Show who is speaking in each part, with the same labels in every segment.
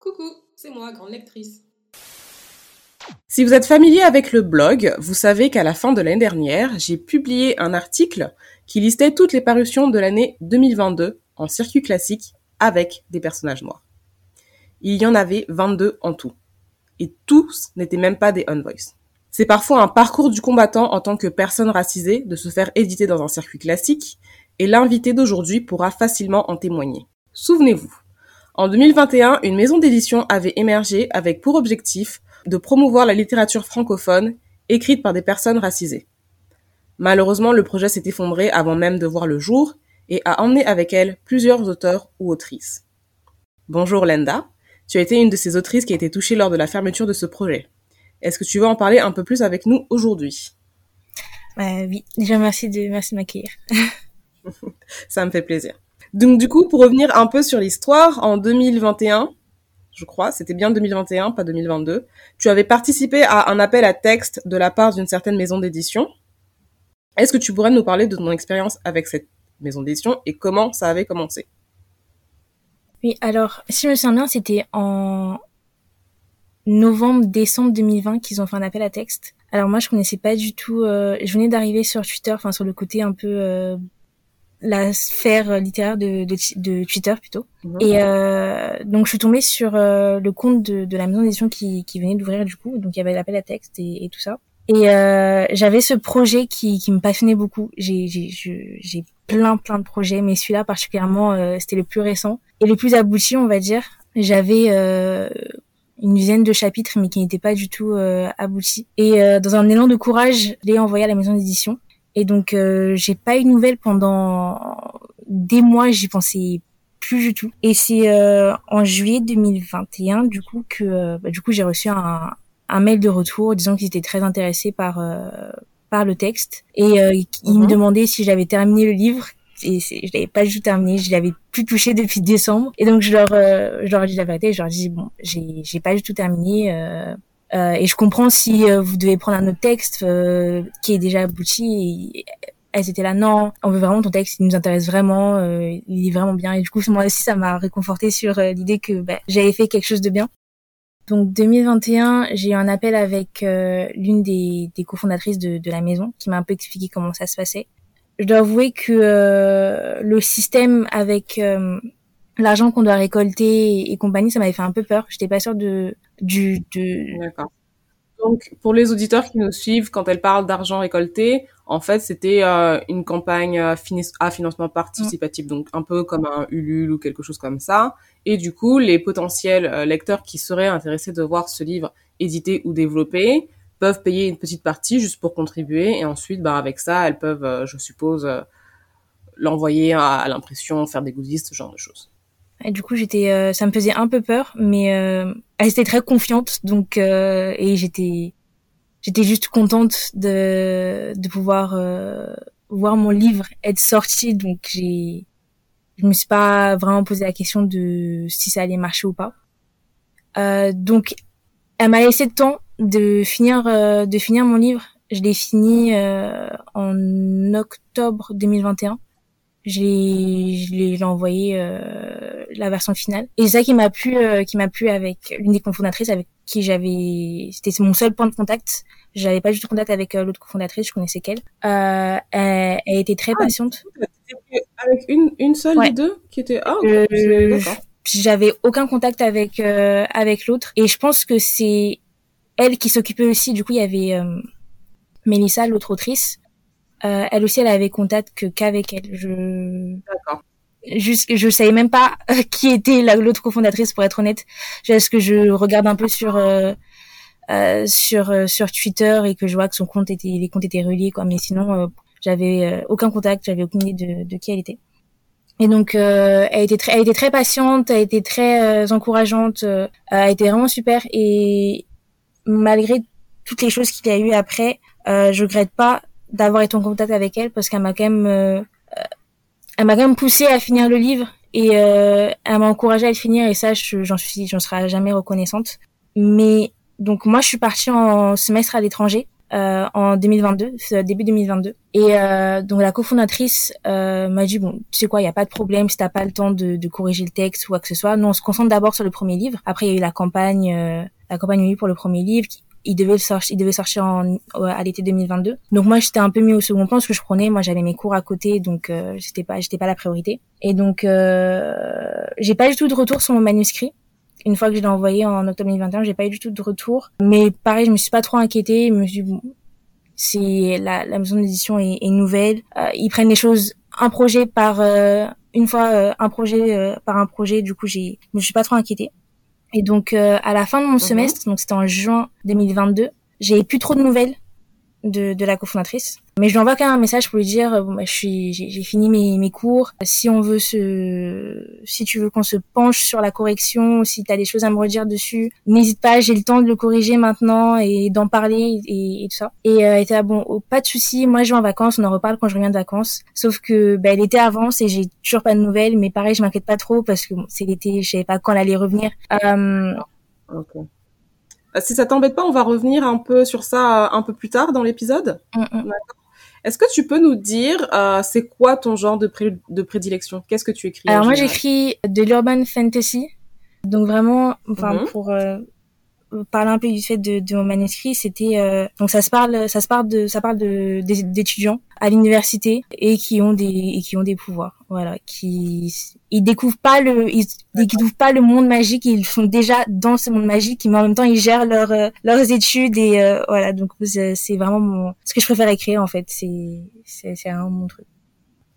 Speaker 1: Coucou, c'est moi, grande lectrice.
Speaker 2: Si vous êtes familier avec le blog, vous savez qu'à la fin de l'année dernière, j'ai publié un article qui listait toutes les parutions de l'année 2022 en circuit classique avec des personnages noirs. Il y en avait 22 en tout. Et tous n'étaient même pas des on-voice. C'est parfois un parcours du combattant en tant que personne racisée de se faire éditer dans un circuit classique, et l'invité d'aujourd'hui pourra facilement en témoigner. Souvenez-vous, en 2021, une maison d'édition avait émergé avec pour objectif de promouvoir la littérature francophone écrite par des personnes racisées. Malheureusement, le projet s'est effondré avant même de voir le jour et a emmené avec elle plusieurs auteurs ou autrices. Bonjour Lenda, tu as été une de ces autrices qui a été touchée lors de la fermeture de ce projet. Est-ce que tu veux en parler un peu plus avec nous aujourd'hui?
Speaker 3: Euh, Oui, déjà merci de, merci de m'accueillir.
Speaker 2: Ça me fait plaisir. Donc du coup, pour revenir un peu sur l'histoire, en 2021, je crois, c'était bien 2021, pas 2022, tu avais participé à un appel à texte de la part d'une certaine maison d'édition. Est-ce que tu pourrais nous parler de ton expérience avec cette maison d'édition et comment ça avait commencé?
Speaker 3: Oui, alors, si je me souviens bien, c'était en novembre-décembre 2020 qu'ils ont fait un appel à texte. Alors moi, je connaissais pas du tout. Euh, je venais d'arriver sur Twitter, enfin sur le côté un peu euh, la sphère littéraire de, de, de Twitter plutôt. Mhm. Et euh, donc je suis tombée sur euh, le compte de, de la maison d'édition qui, qui venait d'ouvrir du coup, donc il y avait l'appel à texte et, et tout ça. Et euh, j'avais ce projet qui, qui me passionnait beaucoup. J'ai j'ai plein plein de projets, mais celui-là particulièrement euh, c'était le plus récent et le plus abouti, on va dire. J'avais euh, une dizaine de chapitres, mais qui n'étaient pas du tout aboutis. Et dans un élan de courage, je l'ai envoyé à la maison d'édition et donc euh, j'ai pas eu de nouvelles pendant des mois, j'y pensais plus du tout. Et c'est euh, en juillet 2021 du coup que euh, bah, du coup j'ai reçu un, un mail de retour disant qu'ils étaient très intéressés par par le texte. Et ils me mhm. demandaient si j'avais terminé le livre. Et je l'avais pas du tout terminé, je l'avais plus touché depuis décembre. Et donc je leur je leur ai dit la vérité, je leur ai dit bon, j'ai j'ai pas du tout terminé euh, euh, et je comprends si euh, vous devez prendre un autre texte euh, qui est déjà abouti. Et elles étaient là, non, on veut vraiment ton texte, il nous intéresse vraiment, il est vraiment bien. Et du coup, moi aussi, ça m'a réconforté sur l'idée que bah, j'avais fait quelque chose de bien. Donc 2021, j'ai eu un appel avec l'une des, des cofondatrices de, de, la maison qui m'a un peu expliqué comment ça se passait. Je dois avouer que le système avec l'argent qu'on doit récolter et, compagnie, ça m'avait fait un peu peur. J'étais pas sûre de du.
Speaker 2: D'accord. Donc pour les auditeurs qui nous suivent, quand elle parle d'argent récolté, en fait c'était euh, une campagne à, financement participatif, donc un peu comme un Ulule ou quelque chose comme ça. Et du coup, les potentiels euh, lecteurs qui seraient intéressés de voir ce livre édité ou développé peuvent payer une petite partie juste pour contribuer et ensuite, bah avec ça, elles peuvent, euh, je suppose, l'envoyer à, à l'impression, faire des goodies, ce genre de choses.
Speaker 3: Et du coup, j'étais, euh, ça me faisait un peu peur, mais euh, elle était très confiante, donc euh, et j'étais, j'étais juste contente de de pouvoir voir mon livre être sorti, donc j'ai, je me suis pas vraiment posé la question de si ça allait marcher ou pas. donc, elle m'a laissé le temps de finir de finir mon livre. Je l'ai fini en octobre 2021 je l'ai envoyé euh, la version finale. Et c'est ça qui m'a plu euh, qui m'a plu avec l'une des cofondatrices avec qui j'avais c'était mon seul point de contact. J'avais pas du tout contact avec euh, l'autre cofondatrice je connaissais qu'elle. Euh, elle, elle, était très ah, patiente.
Speaker 2: avec une une seule des deux qui était ah
Speaker 3: j'avais aucun contact avec avec l'autre. Et je pense que c'est elle qui s'occupait aussi. Du coup il y avait Mélissa l'autre autrice euh, elle aussi, elle avait contact que qu'avec elle. Je... D'accord. Juste, je savais même pas qui était l'autre cofondatrice pour être honnête. Parce que je regarde un peu sur euh, euh, sur euh, sur Twitter et que je vois que son compte était les comptes étaient reliés quoi. Mais sinon, euh, j'avais aucun contact, j'avais aucune idée de, de qui elle était. Et donc, elle était très, elle était très patiente, elle était très encourageante, elle était vraiment super. Et malgré toutes les choses qu'il y a eu après, je regrette pas d'avoir été en contact avec elle parce qu'elle m'a quand même euh, elle m'a quand même poussé à finir le livre et euh, elle m'a encouragé à le finir et ça j'en suis j'en serai jamais reconnaissante mais donc moi je suis partie en semestre à l'étranger euh, en 2022, début 2022. Et euh, donc la cofondatrice euh, m'a dit bon, tu sais quoi, il y a pas de problème si t'as pas le temps de, de, corriger le texte ou quoi que ce soit. Nous on se concentre d'abord sur le premier livre. Après il y a eu la campagne, euh, la campagne oui pour le premier livre. Il devait sortir, il devait sortir en, à l'été 2022. Donc moi j'étais un peu mis au second plan parce que je prenais, moi j'avais mes cours à côté, donc euh, j'étais pas, j'étais pas la priorité. Et donc euh, j'ai pas du tout de retour sur mon manuscrit. Une fois que je l'ai envoyé en octobre 2021, j'ai pas eu du tout de retour. Mais pareil, je me suis pas trop inquiétée. Je me suis dit, bon, c'est la, la maison d'édition est, est, nouvelle. Euh, ils prennent les choses un projet par euh, une fois euh, un projet euh, par un projet. Du coup, j'ai, je me suis pas trop inquiétée. Et donc à la fin de mon mhm. semestre, donc c'était en juin 2022, j'ai plus trop de nouvelles de, de la cofondatrice. Mais je lui envoie quand même un message pour lui dire euh, bon bah, je suis j'ai fini mes, mes cours. Si on veut se si tu veux qu'on se penche sur la correction, si tu as des choses à me redire dessus, n'hésite pas, j'ai le temps de le corriger maintenant et d'en parler et, et, tout ça. Et euh, elle était là bon, oh, pas de souci, moi je vais en vacances, on en reparle quand je reviens de vacances. Sauf que bah, était avance et j'ai toujours pas de nouvelles, mais pareil, je m'inquiète pas trop parce que bon, c'est l'été, je savais pas quand elle allait revenir. Euh,
Speaker 2: euh, si ça t'embête pas, on va revenir un peu sur ça euh, un peu plus tard dans l'épisode. Mm, mm. Est-ce que tu peux nous dire, euh, c'est quoi ton genre de, de prédilection? Qu'est-ce que tu écris
Speaker 3: Alors moi, j'écris de l'urban fantasy. Donc vraiment, enfin mm-hmm. pour parler un peu du fait de, de mon manuscrit, c'était euh, donc ça se parle, ça se parle de, ça parle de d'étudiants à l'université et qui ont des et qui ont des pouvoirs, voilà, qui ils découvrent pas le ils découvrent pas le monde magique, ils sont déjà dans ce monde magique, mais en même temps ils gèrent leurs euh, leurs études et euh, voilà, donc c'est vraiment mon ce que je préfère écrire en fait, c'est c'est c'est un mon truc.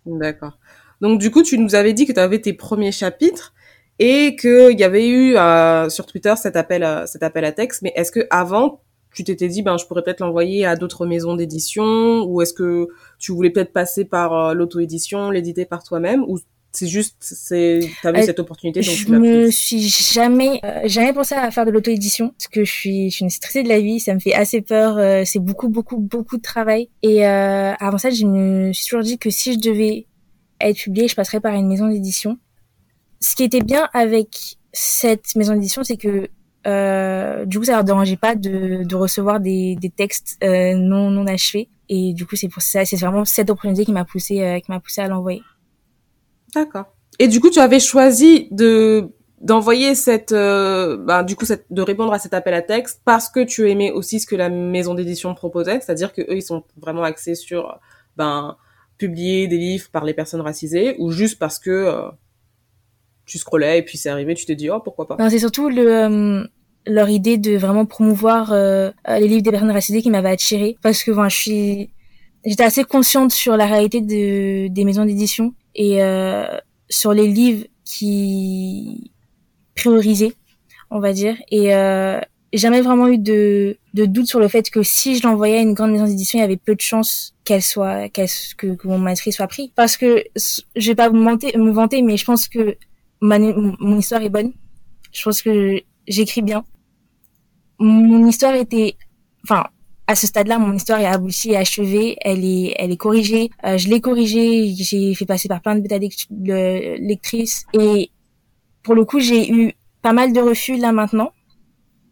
Speaker 2: D'accord. Donc du coup, tu nous avais dit que tu avais tes premiers chapitres et qu'il y avait eu euh, sur Twitter cet appel, à, cet appel à texte. Mais est-ce que avant, tu t'étais dit, ben, je pourrais peut-être l'envoyer à d'autres maisons d'édition, ou est-ce que tu voulais peut-être passer par euh, l'auto-édition, l'éditer par toi-même, ou c'est juste, c'est, t'avais euh, cette opportunité donc
Speaker 3: Je me suis jamais, jamais pensé à faire de l'auto-édition parce que je suis, je suis une stressée de la vie, ça me fait assez peur, c'est beaucoup, beaucoup, beaucoup de travail. Et avant ça, je me suis toujours dit que si je devais être publiée, je passerais par une maison d'édition ce qui était bien avec cette maison d'édition, c'est que euh, du coup, ça leur dérangeait pas de, de recevoir des, des textes euh, non non achevés. Et du coup, c'est pour ça, c'est vraiment cette opportunité qui m'a poussé euh, qui m'a poussé à l'envoyer.
Speaker 2: D'accord. Et du coup, tu avais choisi de d'envoyer cette, ben, du coup, de répondre à cet appel à texte parce que tu aimais aussi ce que la maison d'édition proposait, c'est-à-dire que eux, ils sont vraiment axés sur, ben, publier des livres par les personnes racisées, ou juste parce que euh, tu scrollais et puis c'est arrivé, tu t'es dit oh pourquoi pas.
Speaker 3: c'est surtout le euh, leur idée de vraiment promouvoir euh, les livres des personnes racisées qui m'avait attiré parce que enfin, je suis j'étais assez consciente sur la réalité de des maisons d'édition et euh, sur les livres qui priorisaient, on va dire et euh, jamais vraiment eu de, de doute sur le fait que si je l'envoyais à une grande maison d'édition, il y avait peu de chances qu'elle soit, qu'elle, que, que mon manuscrit soit pris. Parce que je vais pas me vanter, me vanter, mais je pense que mon histoire est bonne. Je pense que j'écris bien. Mon histoire était, enfin, à ce stade-là, mon histoire est aboutie, est achevée, elle est, elle est corrigée. Euh, je l'ai corrigée, j'ai fait passer par plein de bêta lectrices et pour le coup, j'ai eu pas mal de refus là maintenant.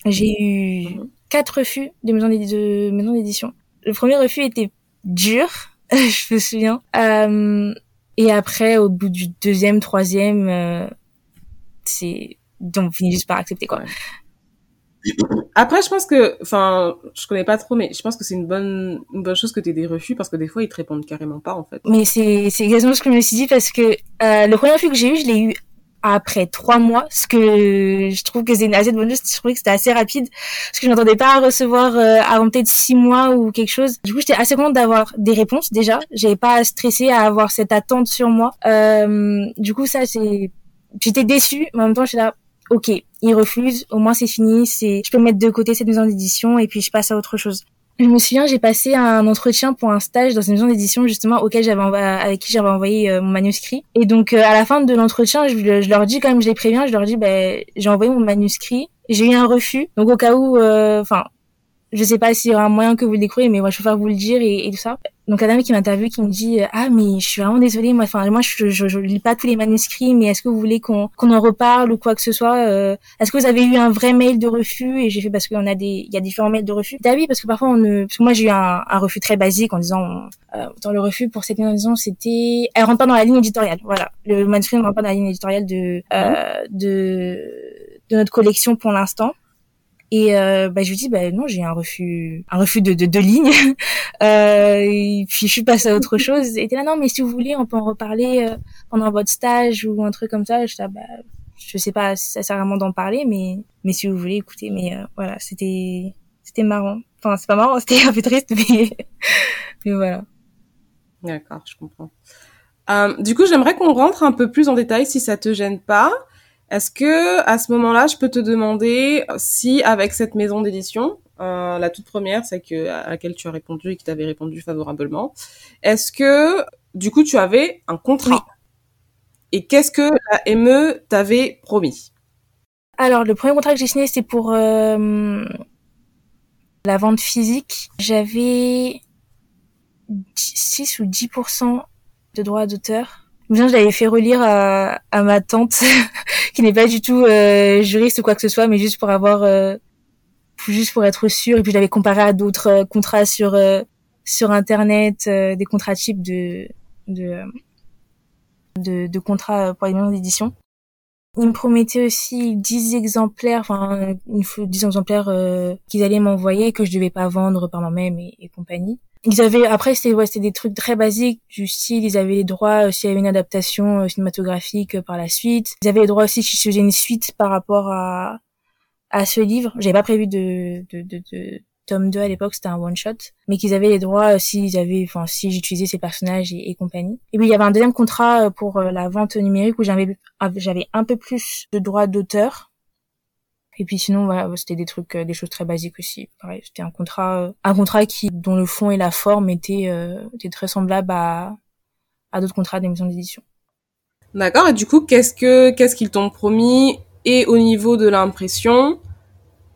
Speaker 3: J'ai eu quatre refus de maisons d'édition. Le premier refus était dur, je me souviens. Euh, et après, au bout du deuxième, troisième, euh, c'est donc finit juste par accepter quoi.
Speaker 2: Après, je pense que, enfin, je connais pas trop, mais je pense que c'est une bonne, une bonne chose que tu aies des refus parce que des fois ils te répondent carrément pas en fait.
Speaker 3: Mais c'est, c'est exactement ce que je me suis dit parce que euh, le premier refus que j'ai eu, je l'ai eu après trois mois, ce que je trouve que c'est une assez bonne chose. Je trouvais que c'était assez rapide parce que je m'attendais pas à recevoir euh, avant peut-être six mois ou quelque chose. Du coup, j'étais assez contente d'avoir des réponses déjà. J'avais pas stressé à avoir cette attente sur moi. Euh, du coup, ça c'est j'étais déçue, mais en même temps, je suis là, ok, il refuse, au moins c'est fini, c'est, je peux mettre de côté cette maison d'édition et puis je passe à autre chose. Je me souviens, j'ai passé un entretien pour un stage dans une maison d'édition justement auquel j'avais avec qui j'avais envoyé euh, mon manuscrit. Et donc euh, à la fin de l'entretien, je, leur dis quand même, je les préviens, je leur dis, ben j'ai envoyé mon manuscrit, j'ai eu un refus, donc au cas où, euh, enfin, je sais pas s'il y aura un moyen que vous le découvrez, mais moi, je préfère vous le dire et, tout ça. Donc, la dame qui m'interviewe, qui me dit, ah, mais je suis vraiment désolée, moi, enfin, moi, je, je, je, lis pas tous les manuscrits, mais est-ce que vous voulez qu'on qu'on en reparle ou quoi que ce soit euh, Est-ce que vous avez eu un vrai mail de refus? Et j'ai fait parce qu'on a des, il y a différents mails de refus. Ah oui, parce que parfois on ne, parce que moi j'ai eu un, un, refus très basique en disant, euh, dans le refus pour cette maison, c'était, elle rentre pas dans la ligne éditoriale. Voilà, le manuscrit ne rentre pas dans la ligne éditoriale de euh, de de notre collection pour l'instant. Et euh, bah, je lui dis bah non j'ai un refus un refus de de, de ligne. Euh, et puis je suis passée à autre chose. Et là non mais si vous voulez on peut en reparler euh, pendant votre stage ou un truc comme ça. Je bah je sais pas si ça sert vraiment d'en parler mais mais si vous voulez écoutez mais euh, voilà c'était c'était marrant. Enfin c'est pas marrant c'était un peu triste mais mais voilà.
Speaker 2: D'accord je comprends. Euh, du coup j'aimerais qu'on rentre un peu plus en détail si ça te gêne pas est-ce que à ce moment-là, je peux te demander si avec cette maison d'édition, euh, la toute première, c'est que à laquelle tu as répondu et qui t'avait répondu favorablement, est-ce que du coup tu avais un contrat
Speaker 3: oui.
Speaker 2: Et qu'est-ce que la ME t'avait promis?
Speaker 3: Alors le premier contrat que j'ai signé, c'était pour euh, la vente physique. J'avais 6 ou 10% de droits d'auteur. Je l'avais fait relire à, à ma tante qui n'est pas du tout euh, juriste ou quoi que ce soit, mais juste pour avoir, euh, juste pour être sûr. Et puis je l'avais comparé à d'autres euh, contrats sur euh, sur internet, euh, des contrats types de de de, de contrats pour les maisons d'édition. Il me promettait aussi 10 exemplaires, enfin, une fois 10 exemplaires qu'ils allaient m'envoyer, que je devais pas vendre par moi-même et compagnie. Ils avaient après c'était ouais, des trucs très basiques du style ils avaient les droits euh, s'il y avait une adaptation euh, cinématographique euh, par la suite. Ils avaient les droits aussi si je faisais une suite par rapport à à ce livre. J'avais pas prévu de de, de, de tome 2 à l'époque, c'était un one shot, mais qu'ils avaient les droits euh, s'ils avaient enfin si j'utilisais ces personnages et, et, compagnie. Et puis il y avait un deuxième contrat pour la vente numérique où j'avais j'avais un peu plus de droits d'auteur et puis sinon, voilà, c'était des trucs, euh, des choses très basiques aussi. Pareil, c'était un contrat, euh, un contrat qui, dont le fond et la forme étaient, euh, très semblables à, d'autres contrats d'émission d'édition.
Speaker 2: D'accord. Et du coup, qu'est-ce que, qu'est-ce qu'ils t'ont promis et au niveau de l'impression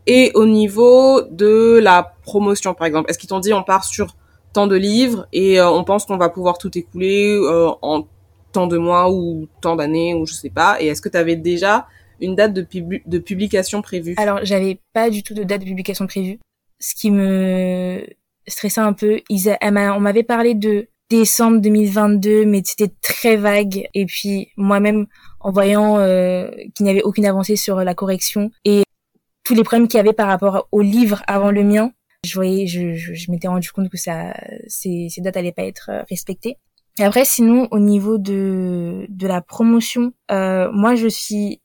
Speaker 2: et au niveau de la promotion, par exemple? Est-ce qu'ils t'ont dit on part sur tant de livres et on pense qu'on va pouvoir tout écouler en tant de mois ou tant d'années ou je sais pas? Et est-ce que tu avais déjà une date de, pub de publication prévue
Speaker 3: Alors, j'avais pas du tout de date de publication prévue. Ce qui me stressait un peu, ils on m'avait parlé de décembre 2022, mais c'était très vague. Et puis, moi-même, en voyant euh, qu'il n'y avait aucune avancée sur la correction et tous les problèmes qu'il y avait par rapport au livre avant le mien, je voyais, je, m'étais rendu compte que ça, ces, dates allaient pas être respectées. Et après, sinon, au niveau de de la promotion, euh, moi, je suis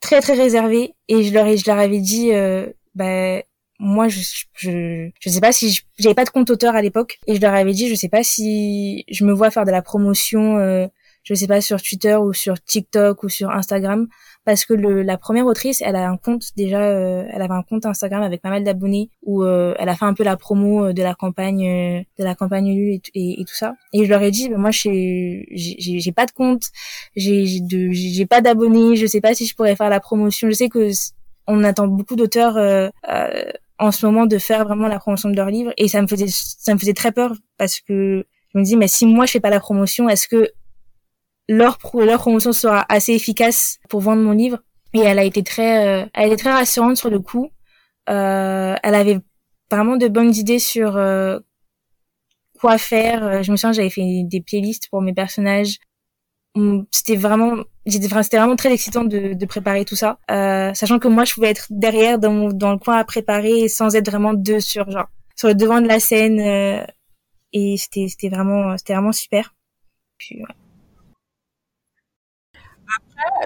Speaker 3: très très réservée. Et je leur ai, je leur avais dit euh, bah moi je je je sais pas si j'avais pas de compte auteur à l'époque. Et je leur avais dit je sais pas si je me vois faire de la promotion euh, je sais pas sur Twitter ou sur TikTok ou sur Instagram parce que le, la première autrice elle a un compte déjà euh, elle avait un compte Instagram avec pas mal d'abonnés où euh, elle a fait un peu la promo euh, de la campagne euh, de la campagne et, et, tout ça. Et je leur ai dit bah, moi j'ai j'ai pas de compte j'ai j'ai pas d'abonnés je sais pas si je pourrais faire la promotion. Je sais que on attend beaucoup d'auteurs en ce moment de faire vraiment la promotion de leurs livres et ça me faisait ça me faisait très peur parce que je me dis mais si moi je fais pas la promotion est-ce que leur, leur promotion sera assez efficace pour vendre mon livre. Et elle a été très, euh, elle était très rassurante sur le coup. Euh, elle avait vraiment de bonnes idées sur euh, quoi faire. Euh, je me souviens, j'avais fait des playlists pour mes personnages. C'était vraiment, c'était vraiment très excitant de, de préparer tout ça, euh, sachant que moi, je pouvais être derrière dans, mon, dans le coin à préparer sans être vraiment deux sur genre sur le devant de la scène. Euh, et c'était c'était vraiment c'était vraiment super. Puis, ouais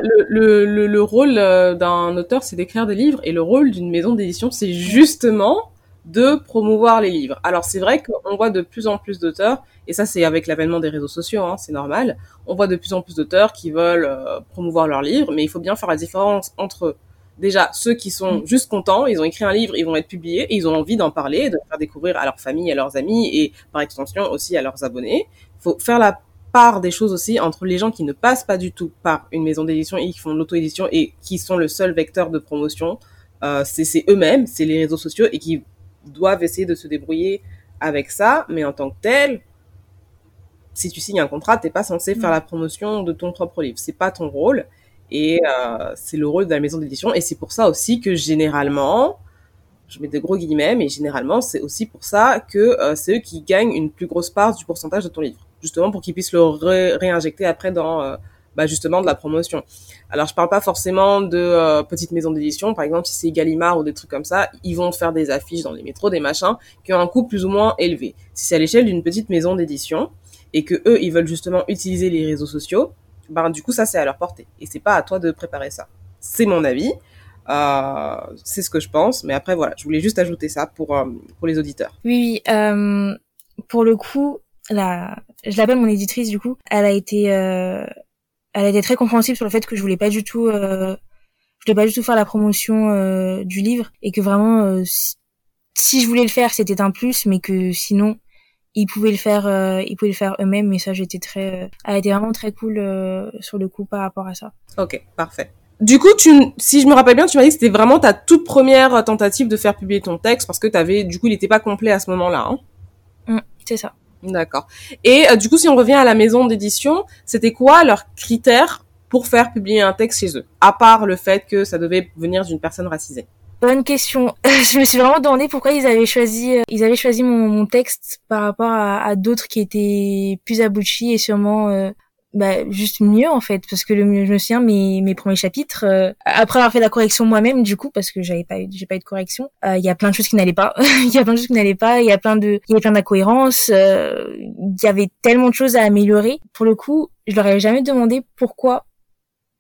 Speaker 2: le, le, le, rôle euh, d'un auteur, c'est d'écrire des livres, et le rôle d'une maison d'édition, c'est justement de promouvoir les livres. Alors c'est vrai qu'on voit de plus en plus d'auteurs, et ça c'est avec l'avènement des réseaux sociaux, hein, c'est normal, on voit de plus en plus d'auteurs qui veulent euh, promouvoir leurs livres, mais il faut bien faire la différence entre déjà ceux qui sont mm. juste contents, ils ont écrit un livre, ils vont être publiés, et ils ont envie d'en parler, de faire découvrir à leur famille, à leurs amis, et par extension aussi à leurs abonnés. Il faut faire la part des choses aussi entre les gens qui ne passent pas du tout par une maison d'édition et qui font l'auto-édition et qui sont le seul vecteur de promotion. Euh, c'est eux-mêmes, c'est les réseaux sociaux et qui doivent essayer de se débrouiller avec ça, mais en tant que tel, si tu signes un contrat, t'es pas censé faire mm. la promotion de ton propre livre. C'est pas ton rôle et euh, c'est le rôle de la maison d'édition. Et c'est pour ça aussi que généralement, je mets des gros guillemets, mais généralement c'est aussi pour ça que euh, c'est eux qui gagnent une plus grosse part du pourcentage de ton livre, justement pour qu'ils puissent le réinjecter après dans euh, bah, justement de la promotion. Alors je parle pas forcément de euh, petites maisons d'édition, par exemple si c'est Gallimard ou des trucs comme ça, ils vont faire des affiches dans les métros, des machins qui ont un coût plus ou moins élevé. Si c'est à l'échelle d'une petite maison d'édition et que eux ils veulent justement utiliser les réseaux sociaux, ben du coup ça c'est à leur portée et c'est pas à toi de préparer ça. C'est mon avis. Euh, c'est ce que je pense, mais après voilà, je voulais juste ajouter ça pour euh, pour les auditeurs.
Speaker 3: Oui, oui euh, pour le coup, la, je l'appelle mon éditrice du coup. Elle a été, euh, elle a été très compréhensible sur le fait que je voulais pas du tout, euh, je voulais pas du tout faire la promotion euh, du livre et que vraiment, euh, si, je voulais le faire, c'était un plus, mais que sinon, ils pouvaient le faire, euh, ils pouvaient le faire eux-mêmes. Mais ça, j'étais très, elle a été vraiment très cool sur le coup par rapport à ça.
Speaker 2: Ok, parfait. Du coup, tu, si je me rappelle bien, tu m'as dit que c'était vraiment ta toute première tentative de faire publier ton texte parce que t'avais, du coup, il n'était pas complet à ce moment-là. Hein?
Speaker 3: Mmh, c'est ça.
Speaker 2: D'accord. Et euh, du coup, si on revient à la maison d'édition, c'était quoi leurs critères pour faire publier un texte chez eux, à part le fait que ça devait venir d'une personne racisée?
Speaker 3: Bonne question. je me suis vraiment demandé pourquoi ils avaient choisi, euh, ils avaient choisi mon, texte par rapport à, à d'autres qui étaient plus aboutis et sûrement euh, bah, juste mieux en fait parce que le je me souviens mes mes premiers chapitres euh, après avoir fait la correction moi-même du coup parce que j'avais pas j'ai pas eu de correction euh, il y a plein de choses qui n'allaient pas. Il y a plein de choses qui n'allaient pas il y a plein de il y avait plein d'incohérences euh, il y avait tellement de choses à améliorer. Pour le coup je leur ai jamais demandé pourquoi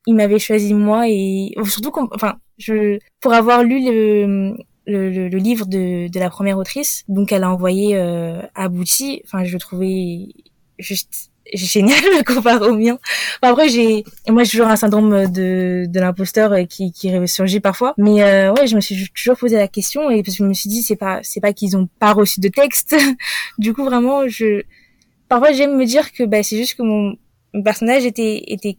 Speaker 3: ils m'avaient choisi moi et surtout enfin je pour avoir lu le le, le, livre de, de la première autrice donc elle a envoyé euh, abouti enfin je le trouvais juste génial comparé au mien. après j'ai moi j'ai toujours un syndrome de de l'imposteur euh, qui qui ressurgit parfois. Mais euh, ouais, je me suis toujours posé la question et parce que je me suis dit c'est pas c'est pas qu'ils ont pas reçu de texte. du coup vraiment je parfois j'aime me dire que bah c'est juste que mon, personnage était était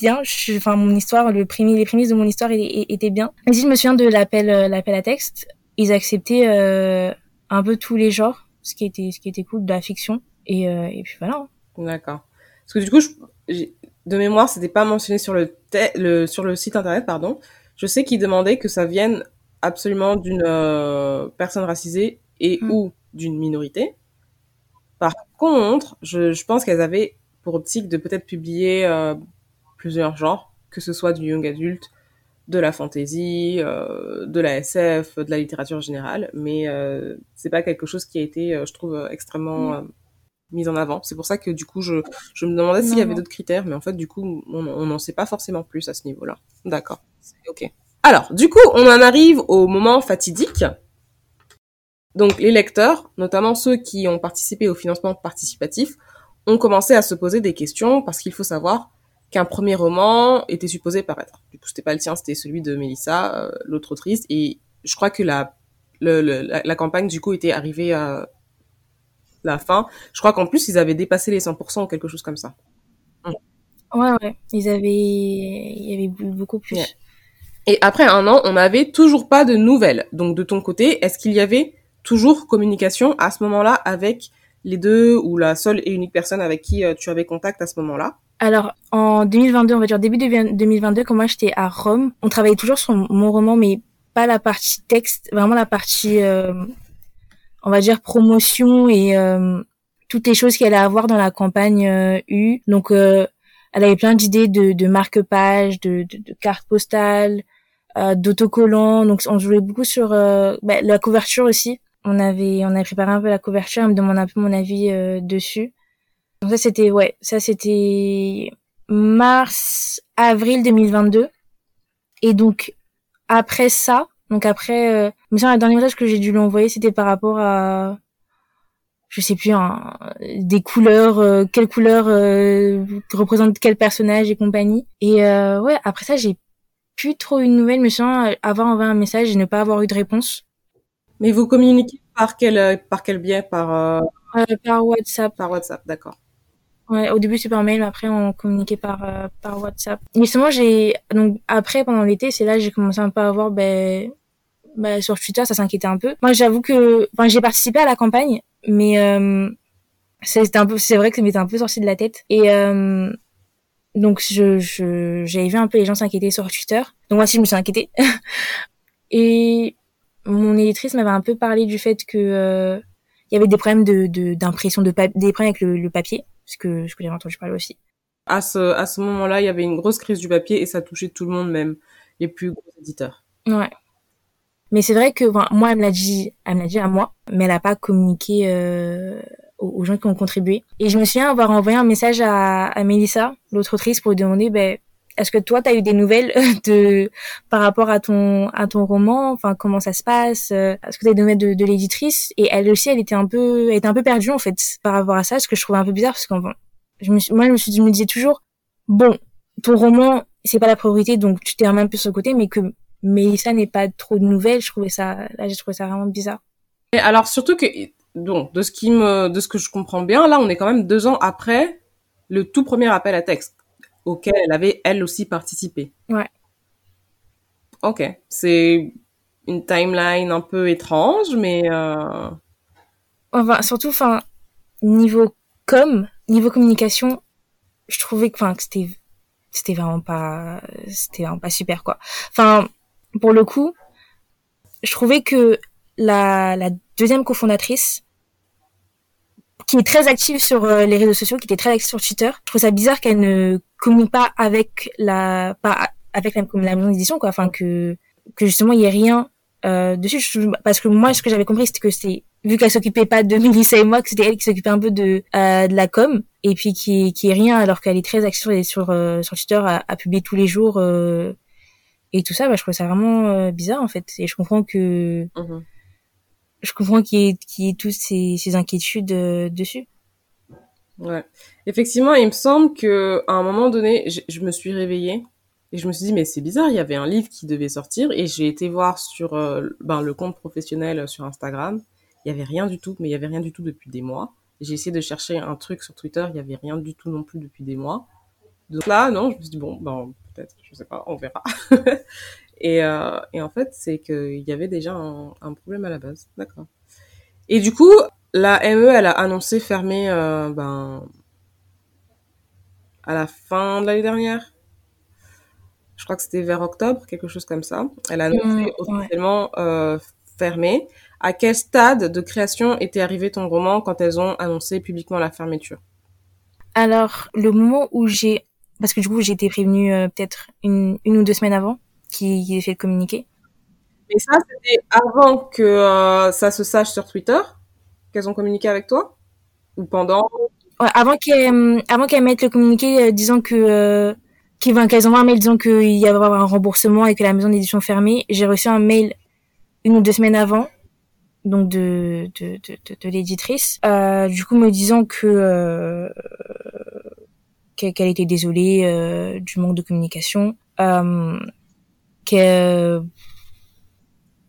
Speaker 3: bien, enfin mon histoire, le premier, les prémices de mon histoire étaient bien. Et si je me souviens de l'appel, euh, l'appel à texte, ils acceptaient euh, un peu tous les genres, ce qui était, ce qui était cool de la fiction. Et, euh, et puis voilà.
Speaker 2: D'accord. Parce que du coup, je, de mémoire, c'était pas mentionné sur le, le, sur le site internet, pardon. Je sais qu'ils demandaient que ça vienne absolument d'une euh, personne racisée et hmm. ou d'une minorité. Par contre, je, je pense qu'elles avaient pour optique de peut-être publier euh, plusieurs genres, que ce soit du young adulte, de la fantasy, euh, de la SF, de la littérature générale, mais euh, c'est pas quelque chose qui a été, euh, je trouve, extrêmement hmm mise en avant. C'est pour ça que du coup, je, je me demandais s'il y avait d'autres critères, mais en fait, du coup, on n'en sait pas forcément plus à ce niveau-là. D'accord. Ok. Alors, du coup, on en arrive au moment fatidique. Donc, les lecteurs, notamment ceux qui ont participé au financement participatif, ont commencé à se poser des questions parce qu'il faut savoir qu'un premier roman était supposé paraître. Du coup, c'était pas le tien, c'était celui de Mélissa, euh, l'autre autrice, et je crois que la, le, la, la, campagne, du coup, était arrivée à, la fin. Je crois qu'en plus, ils avaient dépassé les 100% ou quelque chose comme ça.
Speaker 3: Ouais, ouais. Ils avaient, il y avait beaucoup plus.
Speaker 2: Et après un an, on n'avait toujours pas de nouvelles. Donc, de ton côté, est-ce qu'il y avait toujours communication à ce moment-là avec les deux ou la seule et unique personne avec qui euh, tu avais contact à ce moment-là?
Speaker 3: Alors, en 2022, on va dire début de 2022, quand moi j'étais à Rome, on travaillait toujours sur mon roman, mais pas la partie texte, vraiment la partie euh, on va dire promotion et euh, toutes les choses qu'elle a à voir dans la campagne euh, U. Donc euh, elle avait plein d'idées de, de marque-page, de, de, de, cartes postales, d'autocollants. Donc on jouait beaucoup sur bah, la couverture aussi. On avait on avait préparé un peu la couverture, elle me demande un peu mon avis dessus. Donc ça c'était ouais, ça c'était mars avril 2022. Et donc après ça, donc après, euh, mais ça, le dernier message que j'ai dû lui envoyer, c'était par rapport à, je sais plus, des couleurs, euh, quelles couleurs euh, représentent quel personnage et compagnie. Et euh, ouais, après ça, j'ai plus trop une nouvelle, mais sans avoir envoyé un message et ne pas avoir eu de réponse.
Speaker 2: Mais vous communiquez par quel par quel biais? Par
Speaker 3: par WhatsApp.
Speaker 2: Par WhatsApp, d'accord.
Speaker 3: Ouais, au début c'est par mail, mais après on communiquait par par WhatsApp. Mais moi j'ai donc après pendant l'été, c'est là j'ai commencé un peu à avoir ben bah, sur Twitter, ça s'inquiétait un peu. Moi, j'avoue que, enfin, j'ai participé à la campagne, mais euh, c'était un peu, c'est vrai que ça m'était un peu sorti de la tête. Et euh, donc, je, je, j'avais vu un peu les gens s'inquiéter sur Twitter. Donc moi aussi, je me suis inquiétée. et mon éditrice m'avait un peu parlé du fait que euh, il y avait des problèmes de d'impression de, des problèmes avec le, papier, ce que ce que j'avais entendu parler aussi.
Speaker 2: À ce à ce moment-là, il y avait une grosse crise du papier et ça touchait tout le monde, même les plus gros éditeurs.
Speaker 3: Ouais. Mais c'est vrai que moi, elle me l'a dit, elle me l'a dit à moi, mais elle a pas communiqué euh, aux, gens qui ont contribué. Et je me souviens avoir envoyé un message à, à Mélissa, l'autre autrice, pour lui demander, ben, est-ce que toi, tu as eu des nouvelles de par rapport à ton à ton roman? Enfin, comment ça se passe? Est-ce que tu as des nouvelles de, de l'éditrice? Et elle aussi, elle était un peu, elle était un peu perdue en fait par rapport à ça, ce que je trouvais un peu bizarre parce que je me suis, moi, je me, je me disais toujours, bon, ton roman, c'est pas la priorité, donc tu t'es un peu sur le côté, mais que Mélissa n'est pas trop de nouvelles. Je trouvais ça, là, j'ai trouvé ça vraiment bizarre.
Speaker 2: Et alors surtout que, donc, de ce qui me, de ce que je comprends bien, là, on est quand même deux ans après le tout premier appel à texte auquel elle avait elle aussi participé.
Speaker 3: Ouais.
Speaker 2: Ok, c'est une timeline un peu étrange, mais euh...
Speaker 3: enfin surtout, enfin niveau com, niveau communication, je trouvais que, enfin, que c'était c'était vraiment pas c'était vraiment pas super quoi. Enfin pour le coup, je trouvais que la, la deuxième cofondatrice, qui est très active sur euh, les réseaux sociaux, qui était très active sur Twitter, je trouve ça bizarre qu'elle ne communique pas avec la, pas avec la, la maison d'édition, quoi. Enfin, que, que justement, il y ait rien euh, dessus. Parce que moi, ce que j'avais compris, c'était que c'était, vu qu'elle s'occupait pas de Melissa et moi, que c'était elle qui s'occupait un peu de, euh, de la com, et puis qui, qui est rien, alors qu'elle est très active sur, sur, euh, sur Twitter, à, à, publier tous les jours, euh, et tout ça, bah, je trouve ça vraiment euh, bizarre en fait. Et je comprends que mhm. je comprends qu'il y ait, qu'il y ait toutes ces, ces inquiétudes euh, dessus.
Speaker 2: Ouais, effectivement, il me semble que à un moment donné, je, je, me suis réveillée et je me suis dit mais c'est bizarre, il y avait un livre qui devait sortir et j'ai été voir sur euh, ben, le compte professionnel sur Instagram, il y avait rien du tout, mais il y avait rien du tout depuis des mois. J'ai essayé de chercher un truc sur Twitter, il y avait rien du tout non plus depuis des mois. Donc là, non, je me suis dit bon, ben peut-être, je sais pas, on verra. et, euh, et en fait, c'est qu'il y avait déjà un, un, problème à la base. D'accord. Et du coup, la ME, elle a annoncé fermer euh, ben, à la fin de l'année dernière. Je crois que c'était vers octobre, quelque chose comme ça. Elle a annoncé mmh, officiellement euh, fermé. À quel stade de création était arrivé ton roman quand elles ont annoncé publiquement la fermeture?
Speaker 3: Alors, le moment où j'ai parce que du coup j'ai été prévenue euh, peut-être une, une ou deux semaines avant qu'ils aient fait le communiqué.
Speaker 2: Et ça c'était avant que euh, ça se sache sur Twitter qu'elles ont communiqué avec toi? Ou pendant?
Speaker 3: Ouais, avant qu'elles euh, avant qu'elles mettent le communiqué disant que qu'elles envoient un mail disant qu'il y avait un remboursement et que la maison d'édition fermée, j'ai reçu un mail une ou deux semaines avant donc de de de, de, de l'éditrice du coup me disant que qu'elle était désolée euh, du manque de communication, euh, que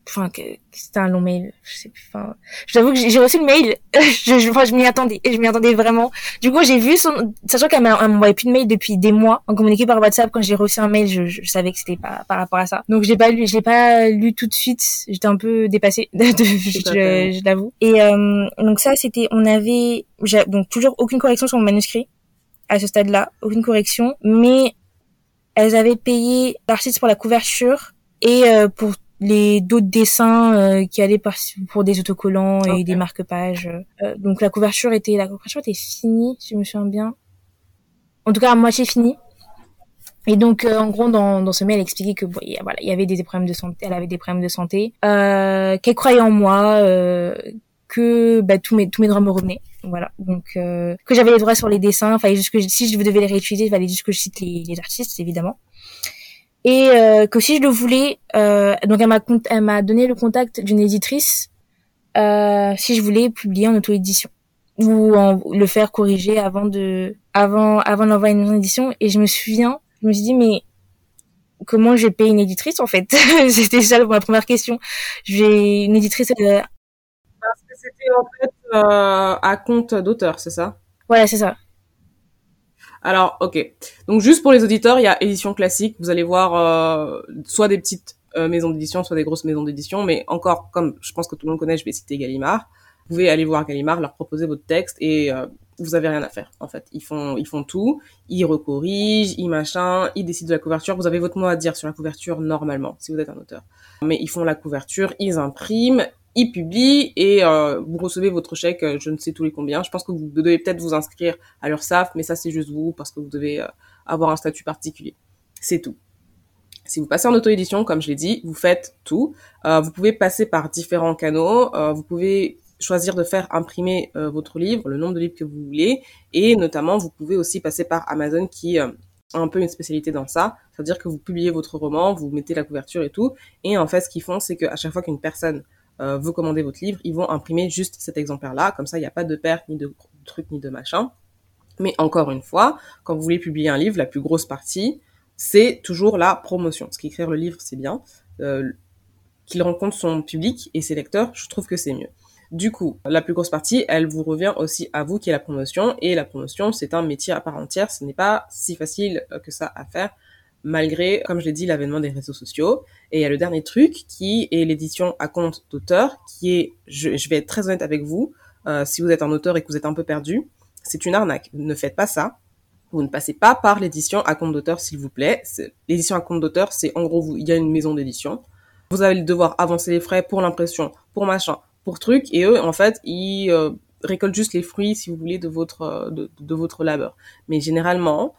Speaker 3: enfin que c'était un long mail je sais plus enfin j'avoue que j'ai reçu le mail. Je je, enfin, je m'y attendais je m'y attendais vraiment. Du coup j'ai vu son sachant qu'elle m'envoyait plus de mail depuis des mois en communiqué par WhatsApp quand j'ai reçu un mail je, je savais que c'était pas par rapport à ça. Donc je l'ai pas lu je l'ai pas lu tout de suite. J'étais un peu dépassée de, je, je l'avoue. Et euh, donc ça c'était on avait donc toujours aucune correction sur mon manuscrit à ce stade-là, aucune correction, mais elles avaient payé l'artiste pour la couverture et euh, pour les d'autres dessins euh, qui allaient pour des autocollants et des marque-pages. Euh, donc la couverture était la couverture était finie, si je me souviens bien. En tout cas à moitié finie. Et donc en gros dans, dans ce mail elle expliquait que voilà il y avait des problèmes de santé, elle avait des problèmes de santé, qu'elle croyait en moi, que bah, tous mes tous mes droits me revenaient. Voilà. Donc euh, que j'avais les droits sur les dessins. Enfin juste que si je devais les réutiliser il fallait juste que je cite les, les artistes évidemment. Et euh, que si je le voulais euh, donc elle m'a elle m'a donné le contact d'une éditrice euh, si je voulais publier en auto-édition. Ou en, le faire corriger avant de avant avant d'envoyer une édition. Et je me souviens je me suis dit mais comment je paye une éditrice en fait? C'était ça ma première question. J'ai une éditrice euh,
Speaker 2: parce que c'était en fait euh, à compte d'auteur, c'est ça?
Speaker 3: Ouais, c'est ça.
Speaker 2: Alors, ok. Donc juste pour les auditeurs, il y a édition classique. Vous allez voir euh, soit des petites euh, maisons d'édition, soit des grosses maisons d'édition, mais encore, comme je pense que tout le monde connaît, je vais citer Gallimard. Vous pouvez aller voir Gallimard, leur proposer votre texte et euh, vous avez rien à faire en fait. Ils font ils font tout, ils recorrigent, ils machin, ils décident de la couverture. Vous avez votre mot à dire sur la couverture normalement si vous êtes un auteur. Mais ils font la couverture, ils impriment, ils publient et euh, vous recevez votre chèque, je ne sais tous les combien. Je pense que vous devez peut-être vous inscrire à leur SAF, mais ça c'est juste vous parce que vous devez avoir un statut particulier. C'est tout. Si vous passez en auto-édition, comme je l'ai dit, vous faites tout. Euh, vous pouvez passer par différents canaux. Euh, vous pouvez choisir de faire imprimer euh, votre livre, le nombre de livres que vous voulez, et notamment vous pouvez aussi passer par Amazon qui a un peu une spécialité dans ça, c'est-à-dire que vous publiez votre roman, vous mettez la couverture et tout, et en fait ce qu'ils font c'est qu'à chaque fois qu'une personne veut commander votre livre, ils vont imprimer juste cet exemplaire-là, comme ça il n'y a pas de perte ni de trucs ni de machin. Mais encore une fois, quand vous voulez publier un livre, la plus grosse partie, c'est toujours la promotion. Parce qu'écrire le livre, c'est bien. Euh, qu'il rencontre son public et ses lecteurs, je trouve que c'est mieux. Du coup, la plus grosse partie, elle vous revient aussi à vous qui est la promotion. Et la promotion, c'est un métier à part entière. Ce n'est pas si facile euh, que ça à faire, malgré, comme je l'ai dit, l'avènement des réseaux sociaux. Et il y a le dernier truc qui est l'édition à compte d'auteur, qui est, je, vais être très honnête avec vous, euh, si vous êtes un auteur et que vous êtes un peu perdu, c'est une arnaque. Ne faites pas ça. Vous ne passez pas par l'édition à compte d'auteur, s'il vous plaît. L'édition à compte d'auteur, c'est en gros, vous, il y a une maison d'édition. Vous allez devoir avancer les frais pour l'impression, pour machin, pour truc, et eux, en fait, ils euh, récoltent juste les fruits, si vous voulez, de votre euh, de, de votre labeur. Mais généralement,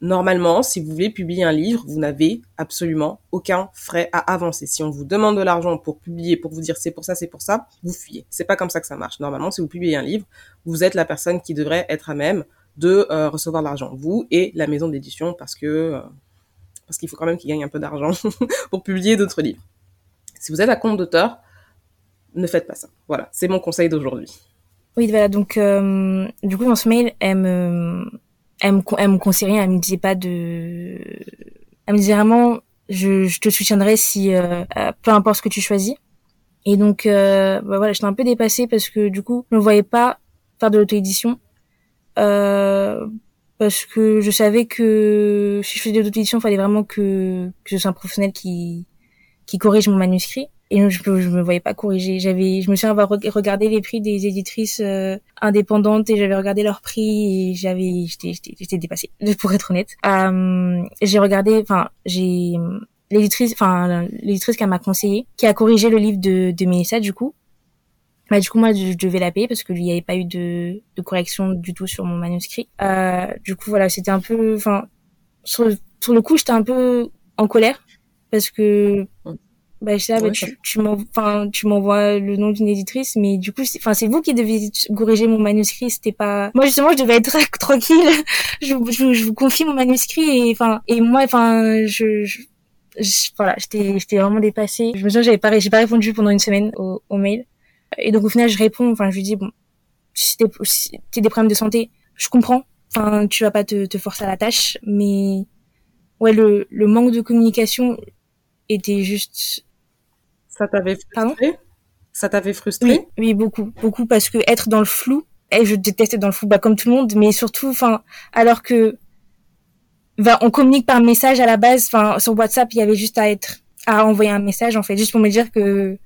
Speaker 2: normalement, si vous voulez publier un livre, vous n'avez absolument aucun frais à avancer. Si on vous demande de l'argent pour publier, pour vous dire c'est pour ça, c'est pour ça, vous fuyez. C'est pas comme ça que ça marche. Normalement, si vous publiez un livre, vous êtes la personne qui devrait être à même de euh, recevoir l'argent, vous et la maison d'édition, parce que euh, parce qu'il faut quand même qu'ils gagnent un peu d'argent pour publier d'autres livres. Si vous êtes à compte d'auteur, ne faites pas ça. Voilà, c'est mon conseil d'aujourd'hui.
Speaker 3: Oui, voilà. Donc, euh, du coup, dans ce mail, elle me, elle me, elle me conseillait, elle me disait pas de, elle me disait vraiment, je, je te soutiendrai si, peu importe ce que tu choisis. Et donc, bah voilà, j'étais un peu dépassée parce que du coup, je ne voyais pas faire de l'auto-édition euh, parce que je savais que si je faisais de l'auto-édition, il fallait vraiment que, que ce soit un professionnel qui, qui corrige mon manuscrit. Et je, je me voyais pas corriger. J'avais, je me suis avoir regardé les prix des éditrices euh, indépendantes et j'avais regardé leurs prix et j'avais, j'étais, j'étais dépassée, pour être honnête. Euh, j'ai regardé, enfin, j'ai l'éditrice, enfin l'éditrice qui m'a conseillé, qui a corrigé le livre de, de Mélissa du coup, bah, du coup, moi, je devais la payer parce qu'il n'y avait pas eu de, de correction du tout sur mon manuscrit. Euh, du coup, voilà, c'était un peu, enfin, sur, sur le coup, j'étais un peu en colère parce que, bah, je sais, ah, bah, tu, tu m'envoies, tu m'envoies le nom d'une éditrice, mais du coup, enfin, c'est vous qui devez corriger mon manuscrit, c'était pas, moi, justement, je devais être tranquille. je, je, je, vous confie mon manuscrit et, enfin, et moi, enfin, je, je voilà, j'étais, j'étais vraiment dépassée. Je me souviens, j'avais pas, j'ai pas répondu pendant une semaine au, au mail. Et donc au final, je réponds, enfin je lui dis bon, si t'as si des problèmes de santé, je comprends. Enfin, tu vas pas te, te forcer à la tâche, mais ouais, le, le manque de communication était juste.
Speaker 2: Ça t'avait frustré? Ça t'avait frustré?
Speaker 3: Oui, oui, beaucoup, beaucoup parce que être dans le flou, et je déteste être dans le flou, bah comme tout le monde, mais surtout, enfin, alors que, bah, on communique par message à la base, enfin, sur WhatsApp, il y avait juste à être, à envoyer un message en fait, juste pour me dire que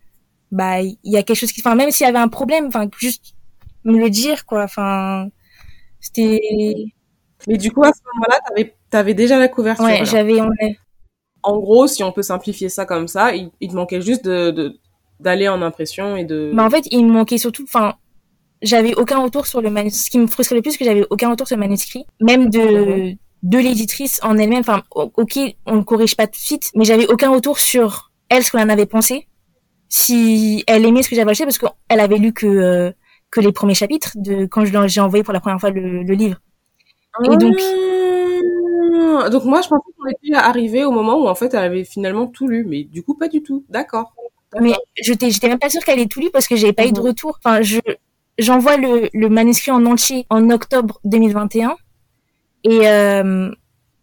Speaker 3: bah il y a quelque chose qui enfin même s'il y avait un problème enfin juste me le dire quoi enfin c'était
Speaker 2: mais du coup à ce moment-là t'avais avais déjà la couverture
Speaker 3: ouais j'avais en
Speaker 2: en gros si on peut simplifier ça comme ça il, il te manquait juste de d'aller en impression et de
Speaker 3: bah en fait il me manquait surtout enfin j'avais aucun retour sur le manuscrit. Ce qui me frustrait le plus c'est que j'avais aucun retour sur le manuscrit. Même de de l'éditrice en elle-même enfin ok on ne corrige pas tout de suite mais j'avais aucun retour sur elle ce qu'on en avait pensé. Si elle aimait ce que j'avais acheté parce qu'elle avait lu que euh, que les premiers chapitres de quand j'ai envoyé pour la première fois le, le livre.
Speaker 2: Et donc ah, donc moi je pensais qu'on était arrivé au moment où en fait elle avait finalement tout lu mais du coup pas du tout. D'accord.
Speaker 3: Mais j'étais j'étais même pas sûre qu'elle ait tout lu parce que j'avais pas eu de mhm. retour. Enfin je j'envoie le le manuscrit en entier en octobre 2021 et euh,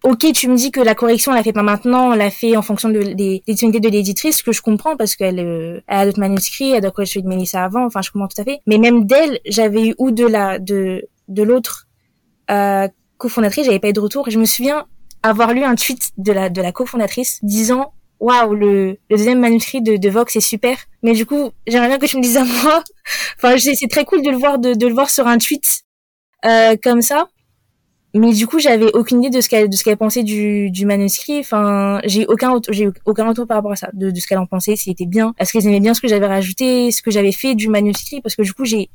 Speaker 3: ok, tu me dis que la correction, elle la fait pas maintenant, on l'a fait en fonction de, des, des de l'éditrice, ce que je comprends parce qu'elle euh, elle a d'autres manuscrits, elle a corrigé celui de Mélissa avant, enfin, je comprends tout à fait. Mais même d'elle, j'avais eu ou de la, de, de l'autre, euh, cofondatrice, j'avais pas eu de retour. Je me souviens avoir lu un tweet de la, de la cofondatrice disant waouh, le, deuxième manuscrit de, Vox est super. Mais du coup, j'aimerais bien que tu me dises à moi. enfin, c'est très cool de le voir, de, le voir sur un tweet euh, comme ça. Mais du coup, j'avais aucune idée de ce qu'elle de ce qu'elle pensait du, du manuscrit. Enfin, j'ai aucun j'ai aucun retour par rapport à ça, de, de ce qu'elle en pensait, si c'était bien, est-ce qu'elle aimait bien ce que j'avais rajouté, ce que j'avais fait du manuscrit, parce que du coup, j'ai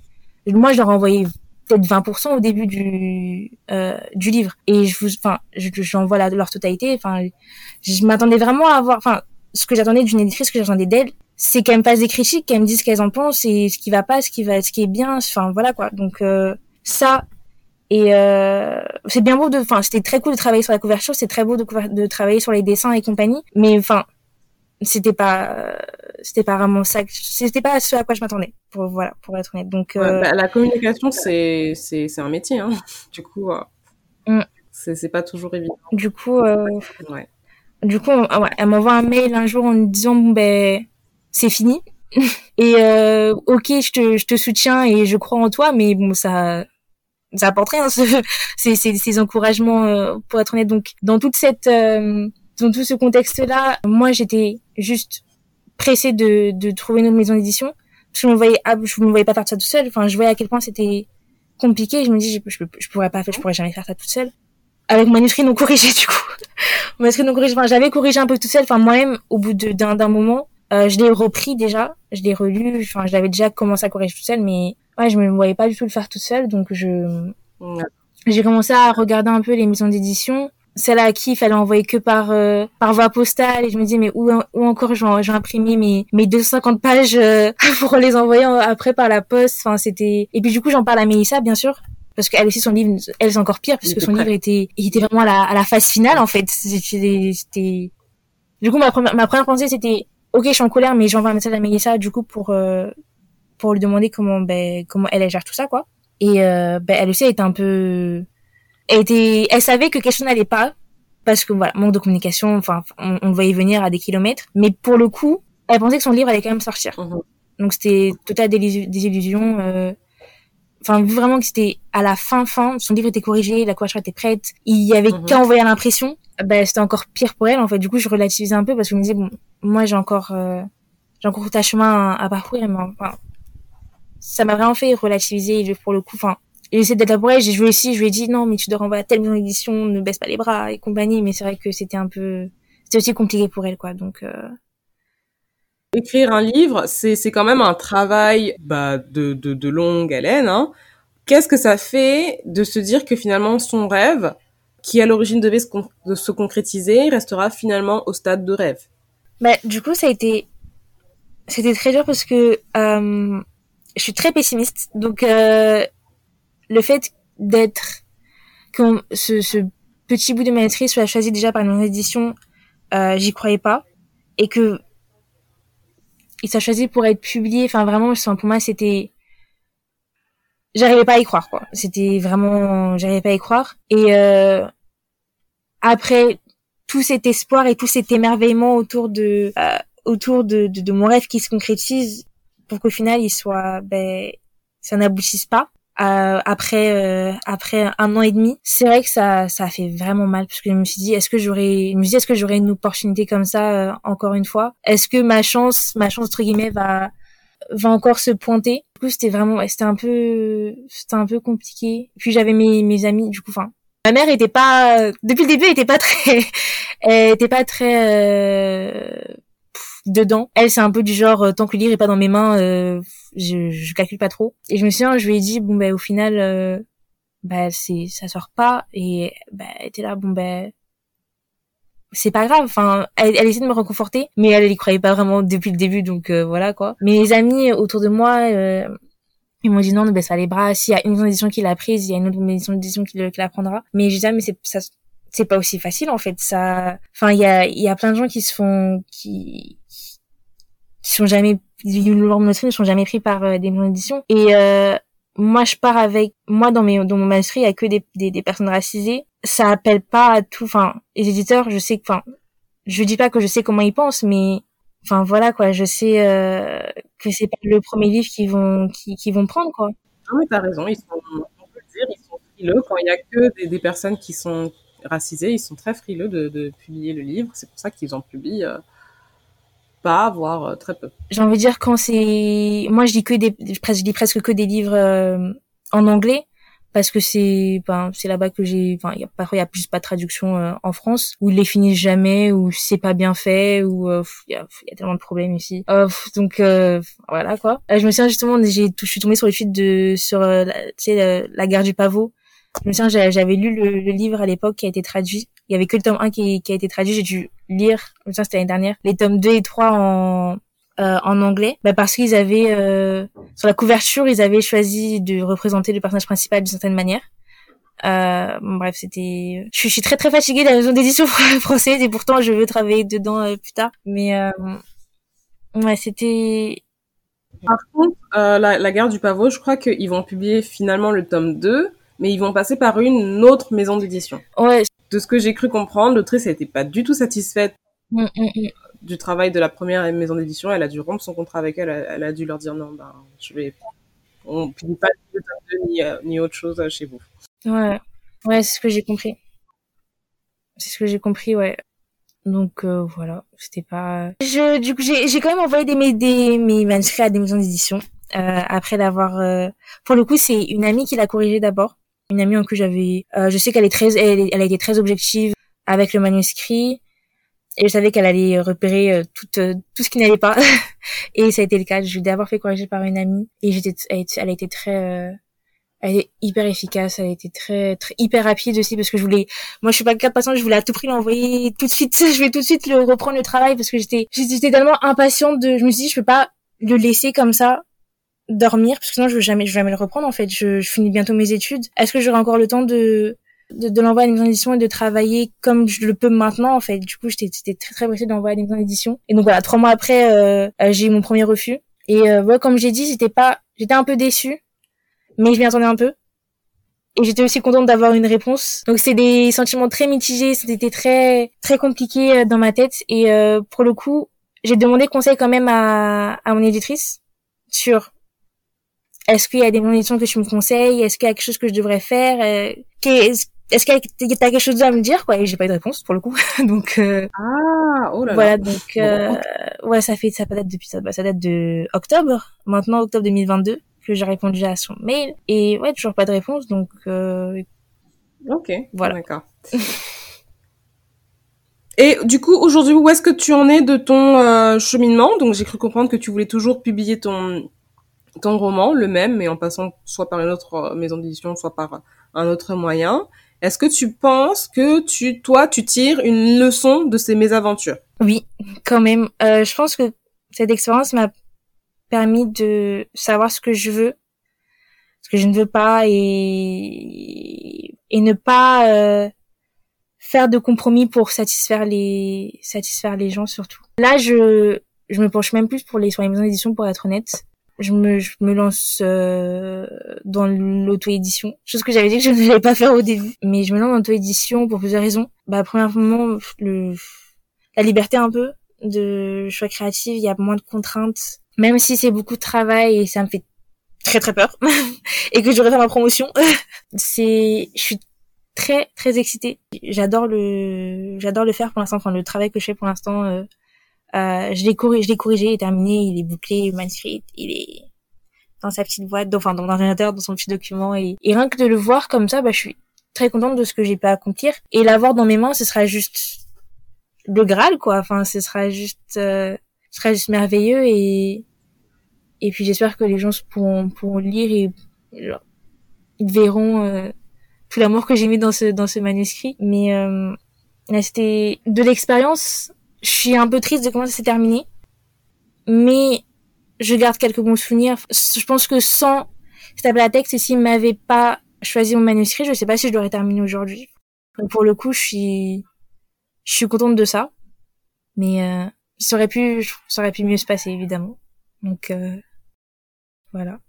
Speaker 3: moi, je leur ai envoyé peut-être 20% au début du euh, du livre. Et je vous enfin j'envoie leur totalité. Enfin je m'attendais vraiment à avoir enfin ce que j'attendais d'une éditrice ce que j'attendais d'elle c'est qu'elle me fasse des critiques qu'elle me dise ce qu'elles en pensent et ce qui va pas ce qui va ce qui est bien enfin voilà quoi. Donc euh, ça et euh, c'est bien beau de enfin c'était très cool de travailler sur la couverture c'est très beau de, de travailler sur les dessins et compagnie mais enfin c'était pas c'était pas vraiment ça c'était pas ce à quoi je m'attendais pour voilà pour être honnête. Donc
Speaker 2: euh... bah, la communication c'est c'est c'est un métier hein. Du coup euh, mm. c'est c'est pas toujours évident.
Speaker 3: Du coup euh... ouais. du coup ouais, elle m'envoie un mail un jour en me disant bon ben c'est fini. Et euh, ok je te je te soutiens et je crois en toi mais bon ça ça apporte rien ce, ces, ces, ces encouragements euh, pour être honnête. Donc dans toute cette euh, dans tout ce contexte-là, moi, j'étais juste pressée de, de trouver une autre maison d'édition. Je me voyais, je me voyais pas faire ça tout seul. Enfin, je voyais à quel point c'était compliqué. Je me dis, je, je, je, pourrais pas je pourrais jamais faire ça toute seule. Avec mon manuscrit non corrigé, du coup. manuscrit non corrigé. Enfin, j'avais corrigé un peu tout seul. Enfin, moi-même, au bout d'un, d'un moment, euh, je l'ai repris déjà. Je l'ai relu. Enfin, j'avais déjà commencé à corriger tout seul, mais ouais, je me voyais pas du tout le faire tout seul. Donc, je, j'ai commencé à regarder un peu les maisons d'édition celle à qui il fallait envoyer que par euh, par voie postale. Et je me dis mais où, où encore j'ai imprimé mes mes 250 pages euh, pour les envoyer après par la poste. Enfin c'était et puis du coup j'en parle à Mélissa bien sûr. Parce qu'elle aussi son livre elle c'est encore pire puisque son livre était il était vraiment à la, à la phase finale en fait. C'était du coup ma première ma première pensée c'était ok je suis en colère mais j'envoie un message à Mélissa du coup pour euh, pour lui demander comment ben comment elle, elle gère tout ça quoi. Et ben elle aussi elle était un peu elle était, elle savait que quelque chose n'allait pas parce que voilà, manque de communication, enfin, on, on le voyait venir à des kilomètres. Mais pour le coup, elle pensait que son livre allait quand même sortir. Mhm. Donc c'était total désillusion. Euh... Enfin, vu vraiment que c'était à la fin, fin, son livre était corrigé, la couverture était prête, il y avait mhm. qu'à envoyer à l'impression. Ben, c'était encore pire pour elle. En fait, du coup, je relativisais un peu parce que je me disais bon, moi j'ai encore, euh, j'ai encore tout un chemin à, parcourir, mais enfin, ça m'a vraiment fait relativiser pour le coup. Enfin, j'ai essayé d'être là elle, j'ai joué aussi, je lui ai dit non mais tu dois renvoyer à telle maison d'édition, ne baisse pas les bras et compagnie, mais c'est vrai que c'était un peu, c'était aussi compliqué pour elle quoi, donc. Euh...
Speaker 2: Écrire un livre, c'est c'est quand même un travail bah, de, de de longue haleine. Hein. Qu'est-ce que ça fait de se dire que finalement son rêve, qui à l'origine devait se, de se concrétiser, restera finalement au stade de rêve?
Speaker 3: Bah du coup ça a été, c'était très dur parce que euh, je suis très pessimiste, donc. Euh, le fait d'être que ce, ce, petit bout de maîtrise soit choisi déjà par une édition, euh, j'y croyais pas, et que il soit choisi pour être publié. Enfin vraiment, pour moi c'était, j'arrivais pas à y croire quoi. C'était vraiment, j'arrivais pas à y croire. Et euh, après tout cet espoir et tout cet émerveillement autour de euh, autour de, de, de, mon rêve qui se concrétise pour qu'au final il soit ben ça n'aboutisse pas euh, après euh, après un an et demi c'est vrai que ça ça a fait vraiment mal parce que je me suis dit est-ce que j'aurais je me suis dit est-ce que j'aurais une opportunité comme ça euh, encore une fois? Est-ce que ma chance ma chance entre guillemets va va encore se pointer? Du coup c'était vraiment c'était un peu c'était un peu compliqué. Puis j'avais mes mes amis du coup enfin ma mère était pas depuis le début elle était pas très elle était pas très dedans. Elle, c'est un peu du genre, euh, tant que le livre est pas dans mes mains, euh, je, je calcule pas trop. Et je me souviens, je lui ai dit, bon, ben, au final, euh, bah, c'est, ça sort pas. Et, bah, elle était là, bon, ben, c'est pas grave. Enfin, elle, elle essaie de me réconforter, mais elle, elle y croyait pas vraiment depuis le début, donc euh, voilà, quoi. Mais les amis autour de moi, ils m'ont dit non, ne baisse les bras. S'il y a une maison d'édition qui l'a prise, il y a une autre maison d'édition qui, qui la prendra. Mais j'ai dit, ah, mais c'est, ça, c'est pas aussi facile en fait ça enfin il y a y a plein de gens qui se font qui qui sont jamais leurs manuscrits ne sont jamais pris par euh, des maisons d'édition. Et euh, moi je pars avec moi dans mes dans mon manuscrit il y a que des, des, personnes racisées. Ça appelle pas à tout enfin les éditeurs je sais que enfin je dis pas que je sais comment ils pensent mais enfin voilà quoi je sais euh, que c'est pas le premier livre qu'ils vont qui, qui vont prendre quoi.
Speaker 2: Non mais t'as raison ils sont on peut le dire ils sont frileux quand il y a que des personnes qui sont racisées ils sont très frileux de, de publier le livre. C'est pour ça qu'ils en publient euh, pas, voire très peu.
Speaker 3: J'ai envie de dire quand c'est, moi je lis que des, je lis presque que des livres en anglais parce que c'est ben c'est là-bas que j'ai enfin y parfois il y a plus pas de traduction euh, en France où ils les finissent jamais ou c'est pas bien fait euh, il y, a, y, a, tellement de problèmes ici. Euh, donc voilà quoi. Je me souviens justement j'ai je suis tombée sur tweet de sur tu sais la, guerre du pavot je me souviens j'avais lu le, livre à l'époque qui a été traduit. Il y avait que le tome 1 qui, a été traduit. J'ai dû lire je me souviens c'était l'année dernière les tomes 2 et 3 en euh, en anglais. Bah parce qu'ils avaient euh, sur la couverture ils avaient choisi de représenter le personnage principal d'une certaine manière. Euh, bref c'était je, suis très très fatiguée de la maison d'édition française et pourtant je veux travailler dedans euh, plus tard. Mais euh, ouais c'était
Speaker 2: par contre la, la guerre du pavot je crois qu'ils vont publier finalement le tome 2 mais ils vont passer par une autre maison d'édition
Speaker 3: ouais
Speaker 2: de ce que j'ai cru comprendre l'autrice n'était pas du tout satisfaite
Speaker 3: mm, mm, mm
Speaker 2: du travail de la première maison d'édition, elle a dû rompre son contrat avec elle. Elle a dû leur dire non, ben, je vais, on publie pas ni, euh, ni autre chose chez vous.
Speaker 3: Ouais, ouais, c'est ce que j'ai compris. C'est ce que j'ai compris, ouais. Donc euh, voilà, c'était pas. Je, du coup, j'ai, j'ai quand même envoyé des, des mes manuscrits à des maisons d'édition euh, après d'avoir. Euh... Pour le coup, c'est une amie qui l'a corrigé d'abord. Une amie en que j'avais. je sais qu'elle est très, elle, elle a été très objective avec le manuscrit et je savais qu'elle allait repérer euh, tout euh, tout ce qui n'allait pas. Et ça a été le cas. Je l'ai d'abord fait corriger par une amie et j'étais elle a été très euh, elle est hyper efficace. Elle a été très très hyper rapide aussi parce que je voulais moi je suis pas le cas de je voulais à tout prix l'envoyer tout de suite. Je vais tout de suite le reprendre le travail parce que j'étais j'étais tellement impatiente de je me suis dit je peux pas le laisser comme ça dormir parce que sinon je vais jamais je vais jamais le reprendre en fait je, je finis bientôt mes études est-ce que j'aurai encore le temps de de, de l'envoi à une maison d'édition et de travailler comme je le peux maintenant en fait? Du coup, j'étais très très pressée d'envoyer à une maison d'édition. Et donc voilà, trois mois après, euh, euh, j'ai eu mon premier refus. Et euh, ouais, comme j'ai dit, j'étais pas, j'étais un peu déçue, mais je m'y attendais un peu. Et j'étais aussi contente d'avoir une réponse. Donc c'est des sentiments très mitigés, c'était très très compliqué euh, dans ma tête. Et euh, pour le coup, j'ai demandé conseil quand même à, à mon éditrice sur est-ce qu'il y a des maisons que tu me conseilles? Est-ce qu'il y a quelque chose que je devrais faire? Euh, est-ce que t'as quelque chose à me dire? Quoi et j'ai pas eu de réponse pour le coup. Donc euh,
Speaker 2: ah oh là
Speaker 3: voilà donc euh, ouais ça fait ça date depuis ça bah, ça date de octobre. Maintenant octobre 2022 que j'ai répondu à son mail. Et ouais toujours pas de réponse donc euh,
Speaker 2: ok
Speaker 3: voilà.
Speaker 2: d'accord. Et du coup aujourd'hui où est-ce que tu en es de ton euh, cheminement? Donc j'ai cru comprendre que tu voulais toujours publier ton ton roman le même mais en passant soit par une autre euh, maison d'édition soit par un autre moyen est-ce que tu penses que tu, toi, tu tires une leçon de ces mésaventures?
Speaker 3: Oui, quand même. Euh, je pense que cette expérience m'a permis de savoir ce que je veux, ce que je ne veux pas, et et ne pas euh, faire de compromis pour satisfaire les satisfaire les gens surtout. Là, je je me penche même plus pour les sur les maisons d'édition pour être honnête je me, je me lance euh, dans l'auto-édition, chose que j'avais dit que je ne voulais pas faire au début. Mais je me lance dans l'auto-édition pour plusieurs raisons. Bah, premièrement, le, la liberté un peu de choix créatif, il y a moins de contraintes. Même si c'est beaucoup de travail et ça me fait très très peur et que je devrais faire ma promotion, c'est, je suis très très excitée. J'adore le, j'adore le faire pour l'instant. Enfin, le travail que je fais pour l'instant. Euh, euh, je l'ai corrigé, corrigé, il est terminé, il est bouclé, manuscrit, il est dans sa petite boîte, enfin dans l'ordinateur, dans son petit document, et, rien que de le voir comme ça, bah je suis très contente de ce que j'ai pu accomplir. Et l'avoir dans mes mains, ce sera juste le Graal, quoi. Enfin, ce sera juste, euh, ce sera juste merveilleux et et puis j'espère que les gens pourront pourront lire et verront euh, tout l'amour que j'ai mis dans ce dans ce manuscrit. Mais euh, c'était de l'expérience je suis un peu triste de comment ça s'est terminé. Mais je garde quelques bons souvenirs. Je pense que sans cette à texte, s'il m'avait pas choisi mon manuscrit, je sais pas si je l'aurais terminé aujourd'hui. Donc pour le coup, je suis, je suis contente de ça. Mais euh, ça aurait pu, ça aurait pu mieux se passer évidemment. Donc euh, voilà.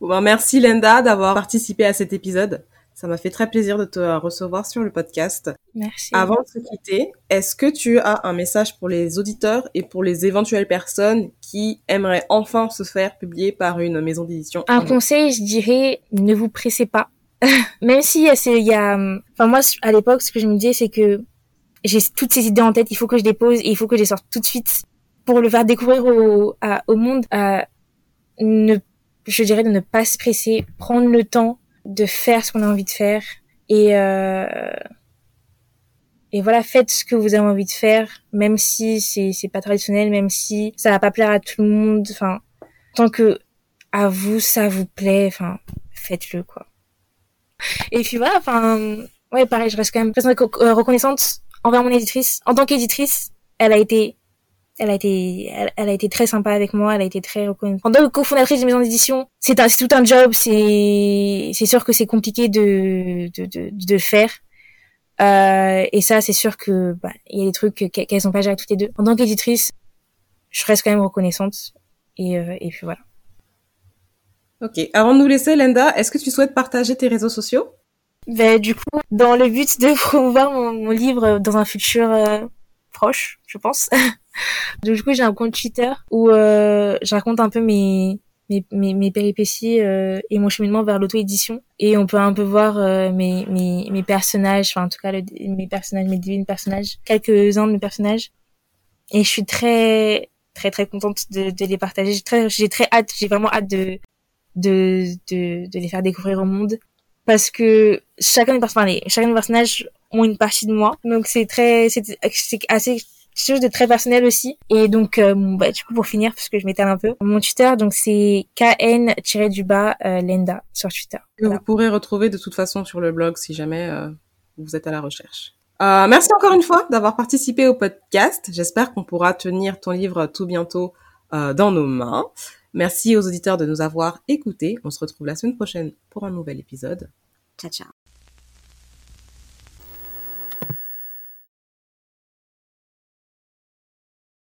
Speaker 2: Bon, ben, merci Linda d'avoir participé à cet épisode. Ça m'a fait très plaisir de te recevoir sur le podcast.
Speaker 3: Merci.
Speaker 2: Avant de se quitter, est-ce que tu as un message pour les auditeurs et pour les éventuelles personnes qui aimeraient enfin se faire publier par une maison d'édition
Speaker 3: Un conseil, je dirais, ne vous pressez pas. Même si il y a, enfin moi à l'époque, ce que je me disais, c'est que j'ai toutes ces idées en tête, il faut que je les pose et il faut que je les sorte tout de suite. pour le faire découvrir au, au monde, à ne, je dirais de ne pas se presser, prendre le temps de faire ce qu'on a envie de faire et euh, et voilà, faites ce que vous avez envie de faire, même si c'est c'est pas traditionnel, même si ça va pas plaire à tout le monde. Enfin, tant que à vous ça vous plaît, enfin, faites-le quoi. Et puis voilà, enfin, ouais, pareil, je reste quand même reconnaissante envers mon éditrice. En tant qu'éditrice, elle a été elle a été elle, a été très sympa avec moi elle a été très reconnaissante en tant que cofondatrice de maison d'édition c'est c'est tout un job c'est c'est sûr que c'est compliqué de de de, de faire euh, et ça, c'est sûr que bah, il y a des trucs qu'elles ont pas géré toutes les deux. En tant qu'éditrice, je reste quand même reconnaissante. Et, euh, et puis voilà.
Speaker 2: Ok. Avant de nous laisser, Lenda, est-ce que tu souhaites partager tes réseaux sociaux?
Speaker 3: Ben, Du coup, dans le but de promouvoir mon, mon livre dans un futur euh, proche, je pense. Donc, du coup, j'ai un compte Twitter où euh, je raconte un peu mes mes, mes, mes péripéties euh, et mon cheminement vers l'auto-édition. Et on peut un peu voir euh, mes, mes, mes personnages, enfin en tout cas mes personnages, mes divines personnages, quelques-uns de mes personnages. Et je suis très très très contente de, de les partager. J'ai très j'ai très hâte, j'ai vraiment hâte de, de de de les faire découvrir au monde parce que chacun des personnages, chacun des personnages ont une partie de moi. Donc c'est très c'est assez quelque chose de très personnel aussi. Et donc, euh, bah, du coup, pour finir, parce que je m'étale un peu, mon Twitter, donc c'est kn-du-bas euh, Lenda sur Twitter.
Speaker 2: Que vous pourrez retrouver de toute façon sur le blog si jamais euh, vous êtes à la recherche. Euh, merci encore une fois d'avoir participé au podcast. J'espère qu'on pourra tenir ton livre tout bientôt euh, dans nos mains. Merci aux auditeurs de nous avoir écoutés. On se retrouve la semaine prochaine pour un nouvel épisode. Ciao, ciao.